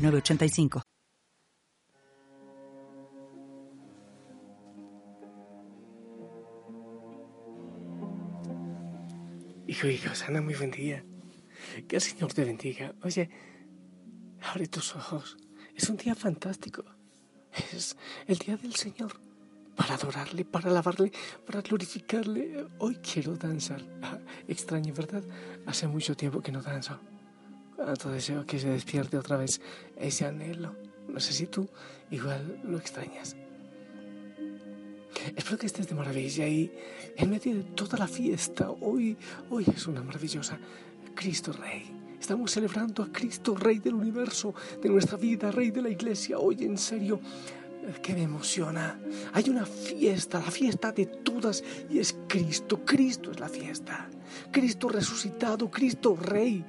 985. Hijo, hijo, sana muy buen día. Que el Señor te bendiga. Oye, abre tus ojos. Es un día fantástico. Es el día del Señor. Para adorarle, para alabarle, para glorificarle. Hoy quiero danzar. Ah, extraño, ¿verdad? Hace mucho tiempo que no danzo. Cuánto deseo que se despierte otra vez ese anhelo. No sé si tú igual lo extrañas. Espero que estés de maravilla y en medio de toda la fiesta, hoy, hoy es una maravillosa Cristo Rey. Estamos celebrando a Cristo Rey del universo, de nuestra vida, Rey de la iglesia. Hoy en serio, que me emociona. Hay una fiesta, la fiesta de todas, y es Cristo. Cristo es la fiesta. Cristo resucitado, Cristo Rey.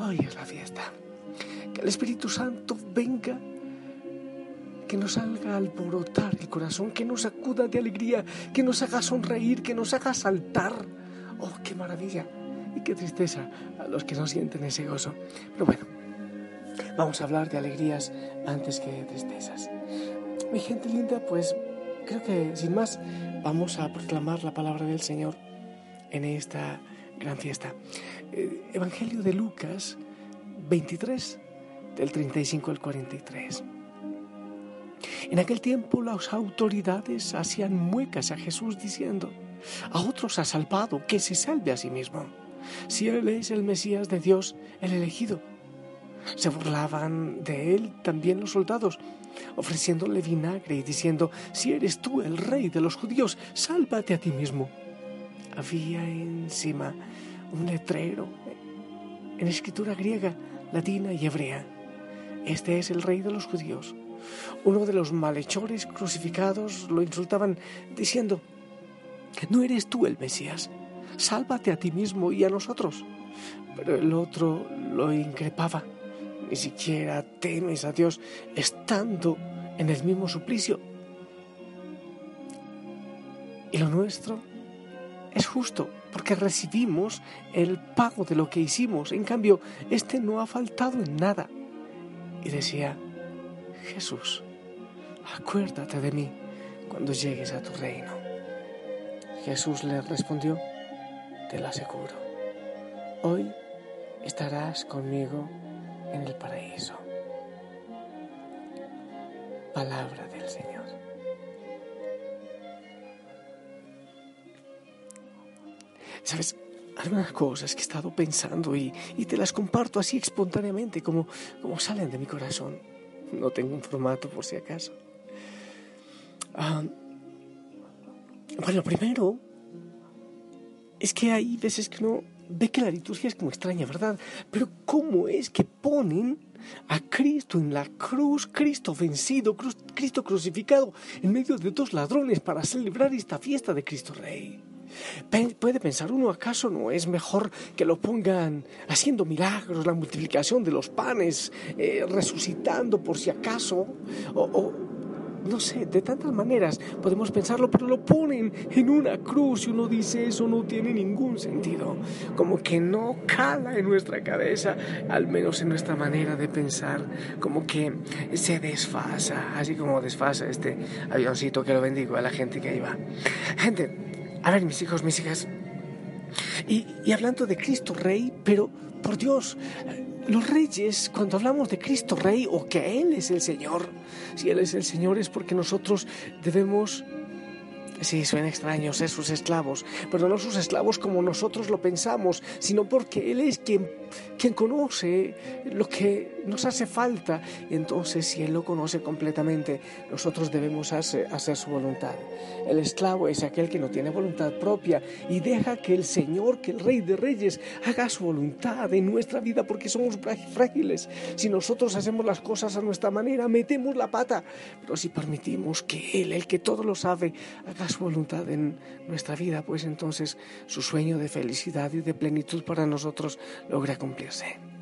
Hoy es la fiesta. Que el Espíritu Santo venga, que nos haga alborotar el corazón, que nos acuda de alegría, que nos haga sonreír, que nos haga saltar. ¡Oh, qué maravilla! Y qué tristeza a los que no sienten ese gozo. Pero bueno, vamos a hablar de alegrías antes que de tristezas. Mi gente linda, pues creo que sin más vamos a proclamar la palabra del Señor en esta gran fiesta. Eh, Evangelio de Lucas 23, del 35 al 43. En aquel tiempo las autoridades hacían muecas a Jesús diciendo, a otros ha salvado, que se salve a sí mismo. Si Él es el Mesías de Dios, el elegido. Se burlaban de Él también los soldados, ofreciéndole vinagre y diciendo, si eres tú el rey de los judíos, sálvate a ti mismo. Había encima un letrero en escritura griega, latina y hebrea. Este es el rey de los judíos. Uno de los malhechores crucificados lo insultaban diciendo, no eres tú el Mesías, sálvate a ti mismo y a nosotros. Pero el otro lo increpaba, ni siquiera temes a Dios estando en el mismo suplicio. Y lo nuestro es justo porque recibimos el pago de lo que hicimos. En cambio, este no ha faltado en nada. Y decía, Jesús, acuérdate de mí cuando llegues a tu reino. Jesús le respondió, te lo aseguro, hoy estarás conmigo en el paraíso. Palabra del Sabes, algunas cosas que he estado pensando y, te las comparto así espontáneamente, como, como salen de mi corazón. No tengo un formato por si acaso. Ah, bueno, primero es que hay veces que uno ve que la liturgia es como extraña, ¿verdad? Pero ¿cómo es que ponen a Cristo en la cruz, Cristo vencido, Cristo crucificado, en medio de dos ladrones para celebrar esta fiesta de Cristo Rey? Puede pensar uno, ¿acaso no es mejor que lo pongan haciendo milagros, la multiplicación de los panes, eh, resucitando por si acaso? O, no sé, de tantas maneras podemos pensarlo, pero lo ponen en una cruz y uno dice eso no tiene ningún sentido. Como que no cala en nuestra cabeza, al menos en nuestra manera de pensar, como que se desfasa, así como desfasa este avioncito que lo bendigo a la gente que ahí va. Gente, a ver, mis hijos, mis hijas. Y, hablando de Cristo Rey, pero por Dios, los reyes, cuando hablamos de Cristo Rey o que Él es el Señor, si Él es el Señor es porque nosotros debemos Sí, suena extraño ser sus esclavos, pero no sus esclavos como nosotros lo pensamos, sino porque Él es quien, quien conoce lo que nos hace falta. Entonces, si Él lo conoce completamente, nosotros debemos hacer, hacer, su voluntad. El esclavo es aquel que no tiene voluntad propia y deja que el Señor, que el Rey de Reyes, haga su voluntad en nuestra vida porque somos frágiles. Si nosotros hacemos las cosas a nuestra manera, metemos la pata. Pero si permitimos que Él, el que todo lo sabe, haga su voluntad en nuestra vida, pues entonces su sueño de felicidad y de plenitud para nosotros logra cumplirse.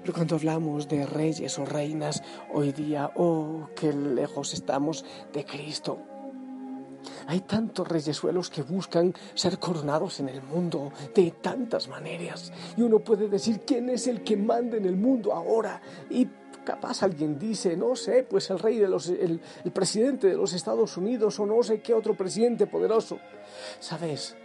Pero cuando hablamos de reyes o reinas hoy día, oh, qué lejos estamos de Cristo. Hay tantos reyesuelos que buscan ser coronados en el mundo de tantas maneras. Y uno puede decir quién es el que manda en el mundo ahora. Y capaz alguien dice, no sé, pues el rey de los, el, el presidente de los Estados Unidos o no sé qué otro presidente poderoso. Sabes,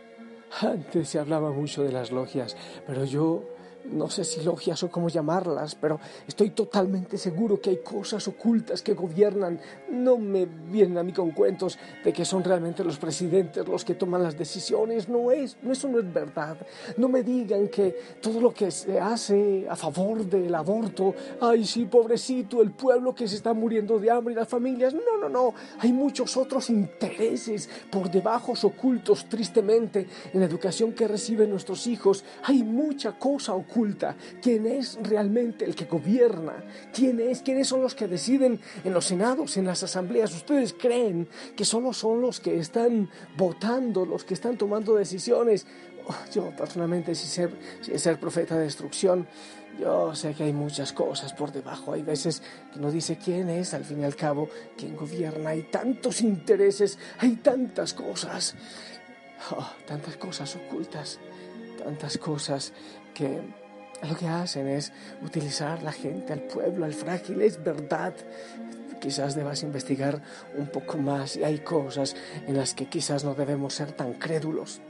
antes se hablaba mucho de las logias, pero yo no sé si logias o cómo llamarlas, pero estoy totalmente seguro que hay cosas ocultas que gobiernan. No me vienen a mí con cuentos de que son realmente los presidentes los que toman las decisiones. No es, eso no es verdad. No me digan que todo lo que se hace a favor del aborto, ay sí, pobrecito, el pueblo que se está muriendo de hambre y las familias. No, no, no. Hay muchos otros intereses por debajo ocultos, tristemente, en la educación que reciben nuestros hijos. Hay mucha cosa oculta quién es realmente el que gobierna, quién es, quiénes son los que deciden en los senados, en las asambleas. Ustedes creen que solo son los que están votando, los que están tomando decisiones. Oh, yo personalmente, si ser, si ser profeta de destrucción, yo sé que hay muchas cosas por debajo. Hay veces que no dice quién es, al fin y al cabo, quién gobierna. Hay tantos intereses, hay tantas cosas, oh, tantas cosas ocultas, tantas cosas que lo que hacen es utilizar la gente, al pueblo, al frágil. Es verdad. Quizás debas investigar un poco más y hay cosas en las que quizás no debemos ser tan crédulos.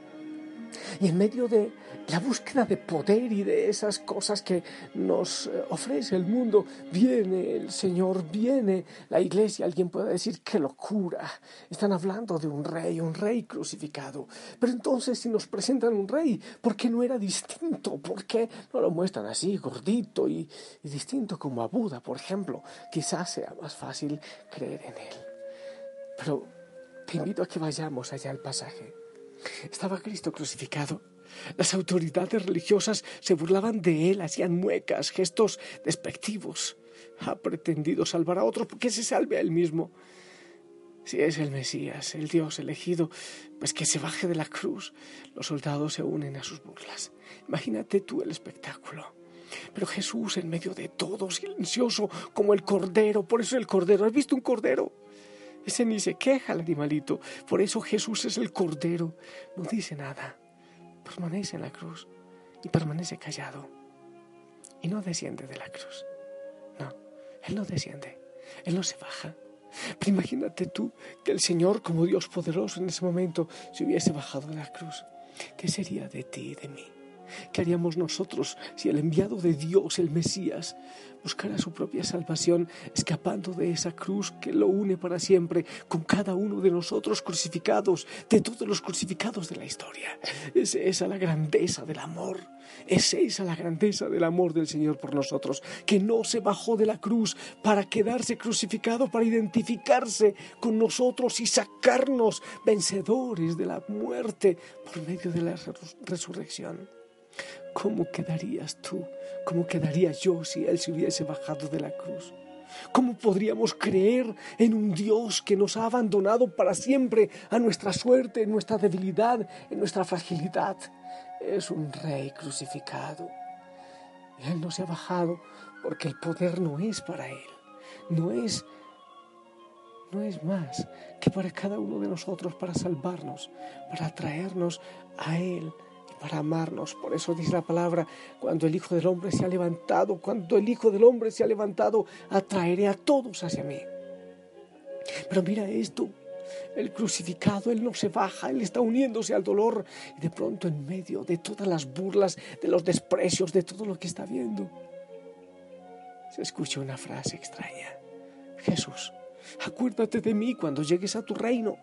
Y en medio de la búsqueda de poder y de esas cosas que nos eh, ofrece el mundo, viene el Señor, viene la iglesia. Alguien puede decir, qué locura. Están hablando de un rey, un rey crucificado. Pero entonces si nos presentan un rey, ¿por qué no era distinto? ¿Por qué no lo muestran así, gordito y, y distinto como a Buda, por ejemplo? Quizás sea más fácil creer en él. Pero te invito a que vayamos allá al pasaje. Estaba Cristo crucificado. Las autoridades religiosas se burlaban de él, hacían muecas, gestos despectivos. Ha pretendido salvar a otros porque se salve a él mismo. Si es el Mesías, el Dios elegido, pues que se baje de la cruz. Los soldados se unen a sus burlas. Imagínate tú el espectáculo. Pero Jesús en medio de todo, silencioso como el cordero. Por eso el cordero. ¿Has visto un cordero? Ese ni se queja el animalito. Por eso Jesús es el Cordero. No dice nada. Permanece en la cruz y permanece callado. Y no desciende de la cruz. No, Él no desciende. Él no se baja. Pero imagínate tú que el Señor, como Dios poderoso en ese momento, se hubiese bajado de la cruz. ¿Qué sería de ti y de mí? ¿Qué haríamos nosotros si el enviado de Dios, el Mesías, buscara su propia salvación escapando de esa cruz que lo une para siempre con cada uno de nosotros crucificados, de todos los crucificados de la historia? Es esa la grandeza del amor. Es esa la grandeza del amor del Señor por nosotros, que no se bajó de la cruz para quedarse crucificado, para identificarse con nosotros y sacarnos vencedores de la muerte por medio de la resurrección. ¿Cómo quedarías tú? ¿Cómo quedaría yo si Él se hubiese bajado de la cruz? ¿Cómo podríamos creer en un Dios que nos ha abandonado para siempre a nuestra suerte, en nuestra debilidad, en nuestra fragilidad? Es un rey crucificado. Él no se ha bajado porque el poder no es para Él. No es, no es más que para cada uno de nosotros, para salvarnos, para traernos a Él para amarnos. Por eso dice la palabra, cuando el Hijo del Hombre se ha levantado, cuando el Hijo del Hombre se ha levantado, atraeré a todos hacia mí. Pero mira esto, el crucificado, Él no se baja, Él está uniéndose al dolor y de pronto en medio de todas las burlas, de los desprecios, de todo lo que está viendo, se escucha una frase extraña. Jesús, acuérdate de mí cuando llegues a tu reino.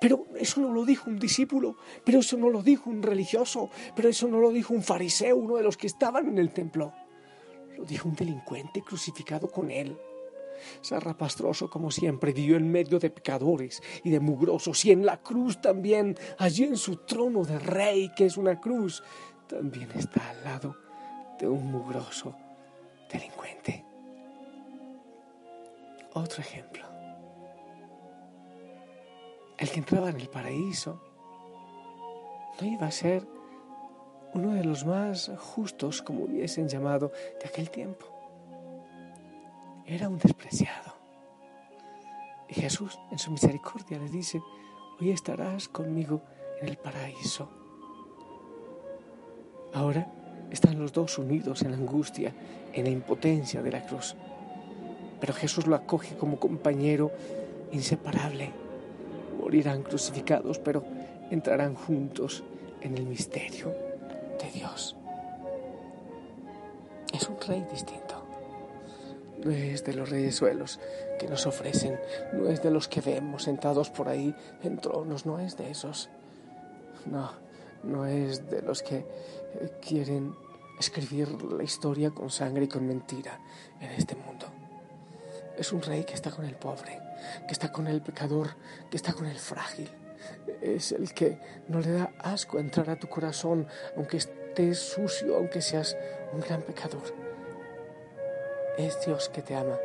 Pero eso no lo dijo un discípulo, pero eso no lo dijo un religioso, pero eso no lo dijo un fariseo, uno de los que estaban en el templo. lo dijo un delincuente crucificado con él. Zarrapastroso como siempre vivió en medio de pecadores y de mugrosos y en la cruz también, allí en su trono de rey que es una cruz, también está al lado de un mugroso delincuente. Otro ejemplo. El que entraba en el paraíso no iba a ser uno de los más justos, como hubiesen llamado, de aquel tiempo. Era un despreciado. Y Jesús, en su misericordia, le dice, hoy estarás conmigo en el paraíso. Ahora están los dos unidos en la angustia, en la impotencia de la cruz. Pero Jesús lo acoge como compañero inseparable. Morirán crucificados, pero entrarán juntos en el misterio de Dios. Es un rey distinto. No es de los reyes suelos que nos ofrecen, no es de los que vemos sentados por ahí en tronos, no es de esos. No, no es de los que eh, quieren escribir la historia con sangre y con mentira en este mundo. Es un rey que está con el pobre, que está con el pecador, que está con el frágil. Es el que no le da asco entrar a tu corazón, aunque estés sucio, aunque seas un gran pecador. Es Dios que te ama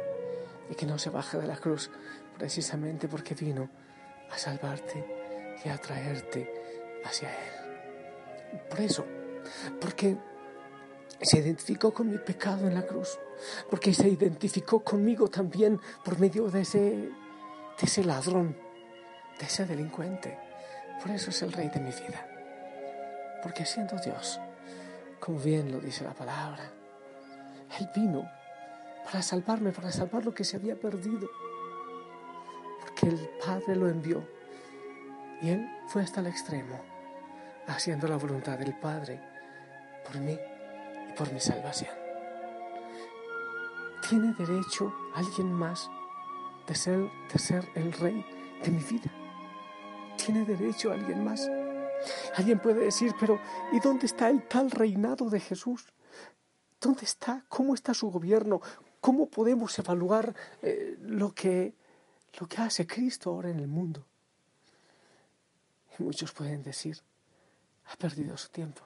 y que no se baja de la cruz precisamente porque vino a salvarte y a traerte hacia Él. Por eso, porque se identificó con mi pecado en la cruz, porque se identificó conmigo también por medio de ese, de ese ladrón, de ese delincuente. Por eso es el rey de mi vida. Porque siendo Dios, como bien lo dice la palabra, Él vino para salvarme, para salvar lo que se había perdido. Porque el Padre lo envió y Él fue hasta el extremo, haciendo la voluntad del Padre por mí por mi salvación. ¿Tiene derecho alguien más de ser, de ser el rey de mi vida? ¿Tiene derecho alguien más? Alguien puede decir, pero ¿y dónde está el tal reinado de Jesús? ¿Dónde está? ¿Cómo está su gobierno? ¿Cómo podemos evaluar eh, lo, que, lo que hace Cristo ahora en el mundo? Y muchos pueden decir, ha perdido su tiempo.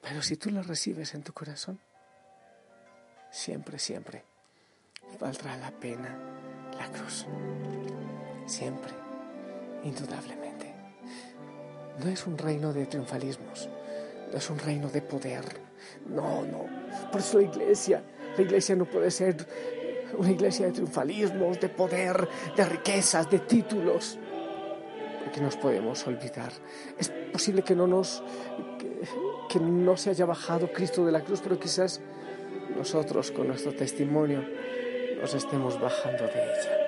Pero si tú lo recibes en tu corazón, siempre, siempre valdrá la pena la cruz. Siempre, indudablemente. No es un reino de triunfalismos, no es un reino de poder. No, no. Por eso la iglesia, la iglesia no puede ser una iglesia de triunfalismos, de poder, de riquezas, de títulos. Porque nos podemos olvidar. Es posible que no nos que no se haya bajado Cristo de la cruz, pero quizás nosotros con nuestro testimonio nos estemos bajando de ella.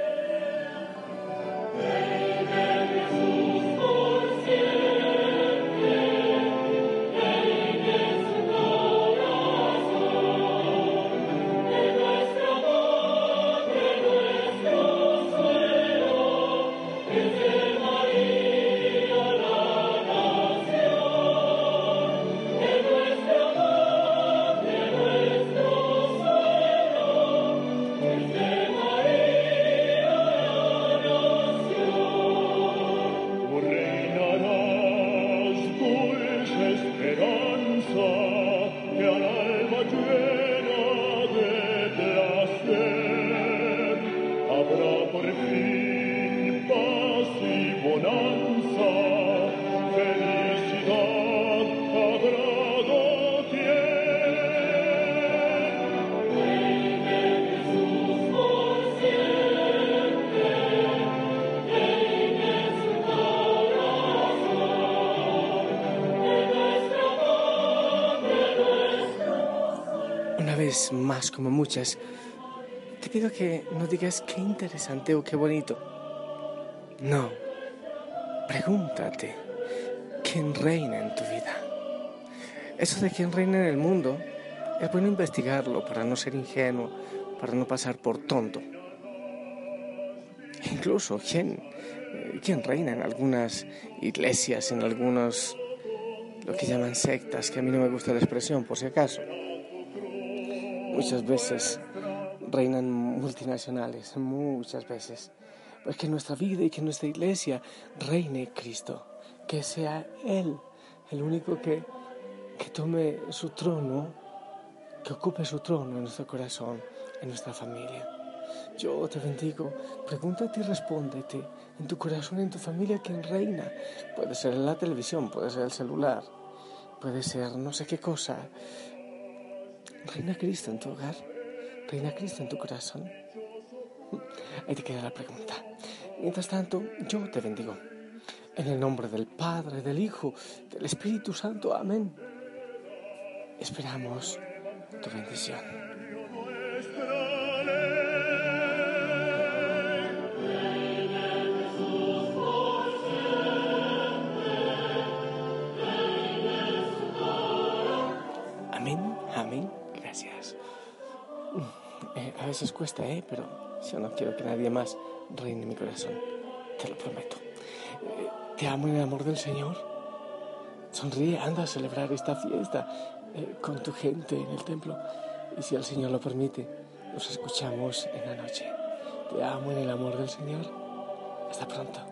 Más como muchas, te pido que no digas qué interesante o qué bonito. No, pregúntate, ¿quién reina en tu vida? Eso de quién reina en el mundo, es bueno investigarlo para no ser ingenuo, para no pasar por tonto. Incluso, ¿quién, quién reina en algunas iglesias, en algunos, lo que llaman sectas, que a mí no me gusta la expresión, por si acaso? Muchas veces reinan multinacionales, muchas veces. Pues que nuestra vida y que nuestra iglesia reine Cristo, que sea Él el único que, que tome su trono, que ocupe su trono en nuestro corazón, en nuestra familia. Yo te bendigo, pregúntate y respóndete en tu corazón, en tu familia, quién reina. Puede ser la televisión, puede ser el celular, puede ser no sé qué cosa. Reina Cristo en tu hogar, reina Cristo en tu corazón. Ahí te queda la pregunta. Mientras tanto, yo te bendigo. En el nombre del Padre, del Hijo, del Espíritu Santo. Amén. Esperamos tu bendición. A veces cuesta, ¿eh? Pero yo no quiero que nadie más reine mi corazón. Te lo prometo. Eh, te amo en el amor del Señor. Sonríe, anda a celebrar esta fiesta eh, con tu gente en el templo. Y si el Señor lo permite, nos escuchamos en la noche. Te amo en el amor del Señor. Hasta pronto.